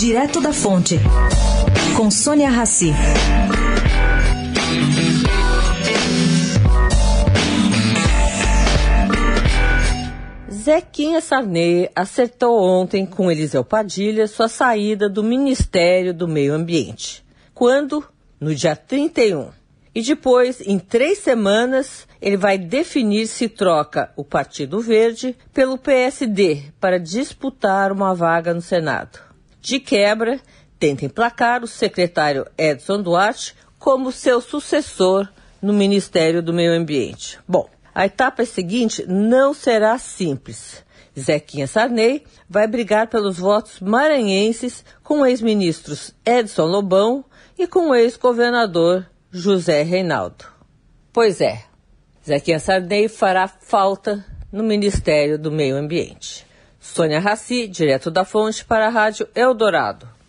Direto da Fonte, com Sônia Rassi. Zequinha Sarney acertou ontem com Eliseu Padilha sua saída do Ministério do Meio Ambiente. Quando? No dia 31. E depois, em três semanas, ele vai definir se troca o Partido Verde pelo PSD para disputar uma vaga no Senado. De quebra, tenta emplacar o secretário Edson Duarte como seu sucessor no Ministério do Meio Ambiente. Bom, a etapa seguinte não será simples. Zequinha Sarney vai brigar pelos votos maranhenses com ex-ministros Edson Lobão e com o ex-governador José Reinaldo. Pois é, Zequinha Sarney fará falta no Ministério do Meio Ambiente. Sônia Raci, direto da fonte para a Rádio Eldorado.